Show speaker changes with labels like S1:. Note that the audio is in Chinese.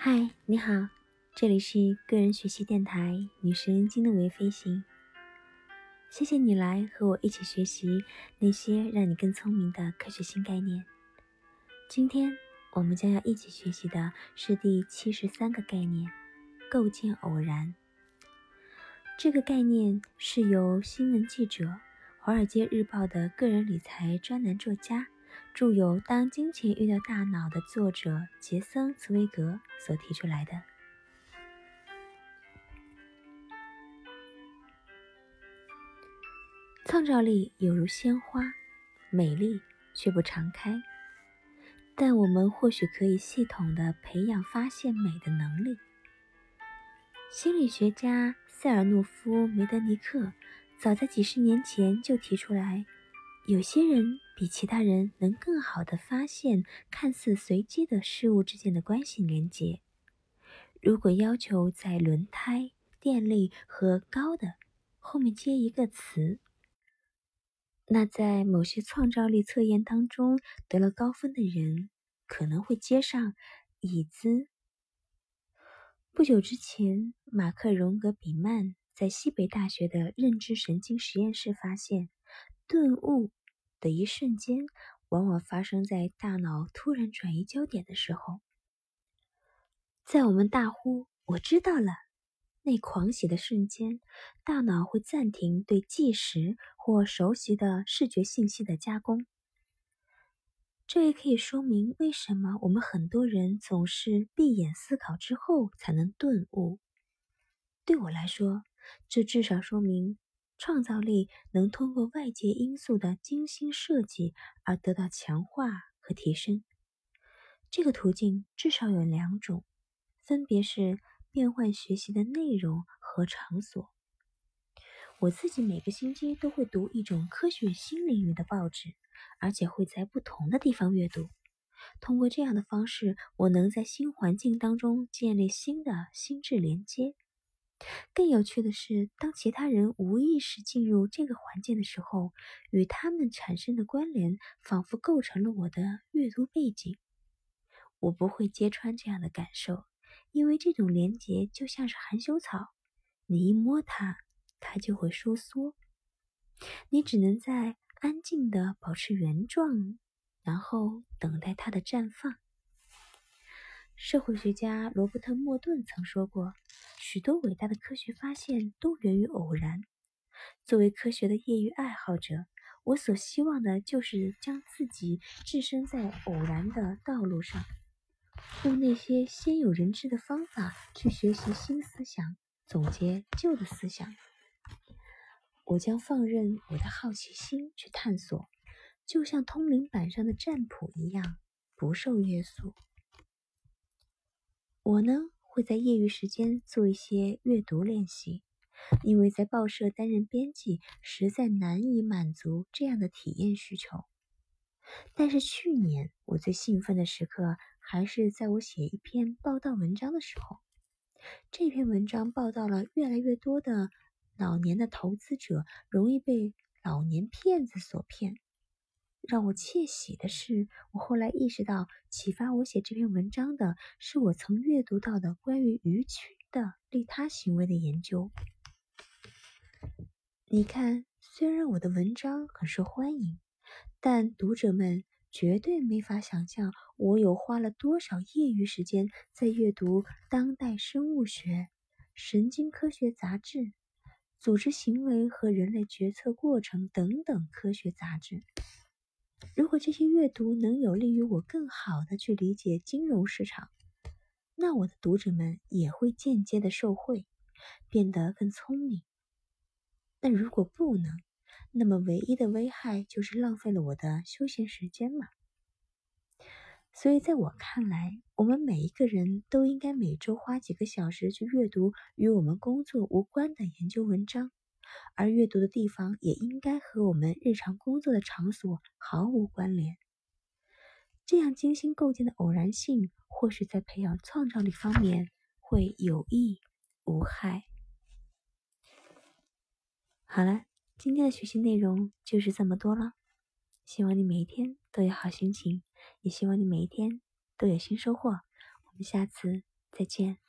S1: 嗨，你好，这里是个人学习电台《女神经的微飞行》。谢谢你来和我一起学习那些让你更聪明的科学新概念。今天我们将要一起学习的是第七十三个概念——构建偶然。这个概念是由新闻记者、《华尔街日报》的个人理财专栏作家。著有《当金钱遇到大脑》的作者杰森·茨威格所提出来的。创造力有如鲜花，美丽却不常开。但我们或许可以系统的培养发现美的能力。心理学家塞尔诺夫·梅德尼克早在几十年前就提出来。有些人比其他人能更好地发现看似随机的事物之间的关系连接。如果要求在轮胎、电力和高的后面接一个词，那在某些创造力测验当中得了高分的人可能会接上椅子。不久之前，马克·荣格比曼在西北大学的认知神经实验室发现顿悟。的一瞬间，往往发生在大脑突然转移焦点的时候。在我们大呼“我知道了”那狂喜的瞬间，大脑会暂停对计时或熟悉的视觉信息的加工。这也可以说明为什么我们很多人总是闭眼思考之后才能顿悟。对我来说，这至少说明。创造力能通过外界因素的精心设计而得到强化和提升。这个途径至少有两种，分别是变换学习的内容和场所。我自己每个星期都会读一种科学新领域的报纸，而且会在不同的地方阅读。通过这样的方式，我能在新环境当中建立新的心智连接。更有趣的是，当其他人无意识进入这个环境的时候，与他们产生的关联仿佛构成了我的阅读背景。我不会揭穿这样的感受，因为这种连结就像是含羞草，你一摸它，它就会收缩。你只能在安静的保持原状，然后等待它的绽放。社会学家罗伯特·莫顿曾说过。许多伟大的科学发现都源于偶然。作为科学的业余爱好者，我所希望的就是将自己置身在偶然的道路上，用那些先有人知的方法去学习新思想，总结旧的思想。我将放任我的好奇心去探索，就像通灵板上的占卜一样，不受约束。我呢？会在业余时间做一些阅读练习，因为在报社担任编辑实在难以满足这样的体验需求。但是去年我最兴奋的时刻还是在我写一篇报道文章的时候。这篇文章报道了越来越多的老年的投资者容易被老年骗子所骗。让我窃喜的是，我后来意识到，启发我写这篇文章的是我曾阅读到的关于鱼群的利他行为的研究。你看，虽然我的文章很受欢迎，但读者们绝对没法想象我有花了多少业余时间在阅读《当代生物学》《神经科学杂志》《组织行为和人类决策过程》等等科学杂志。如果这些阅读能有利于我更好的去理解金融市场，那我的读者们也会间接的受惠，变得更聪明。但如果不能，那么唯一的危害就是浪费了我的休闲时间嘛。所以在我看来，我们每一个人都应该每周花几个小时去阅读与我们工作无关的研究文章。而阅读的地方也应该和我们日常工作的场所毫无关联。这样精心构建的偶然性，或许在培养创造力方面会有益无害。好了，今天的学习内容就是这么多了。希望你每一天都有好心情，也希望你每一天都有新收获。我们下次再见。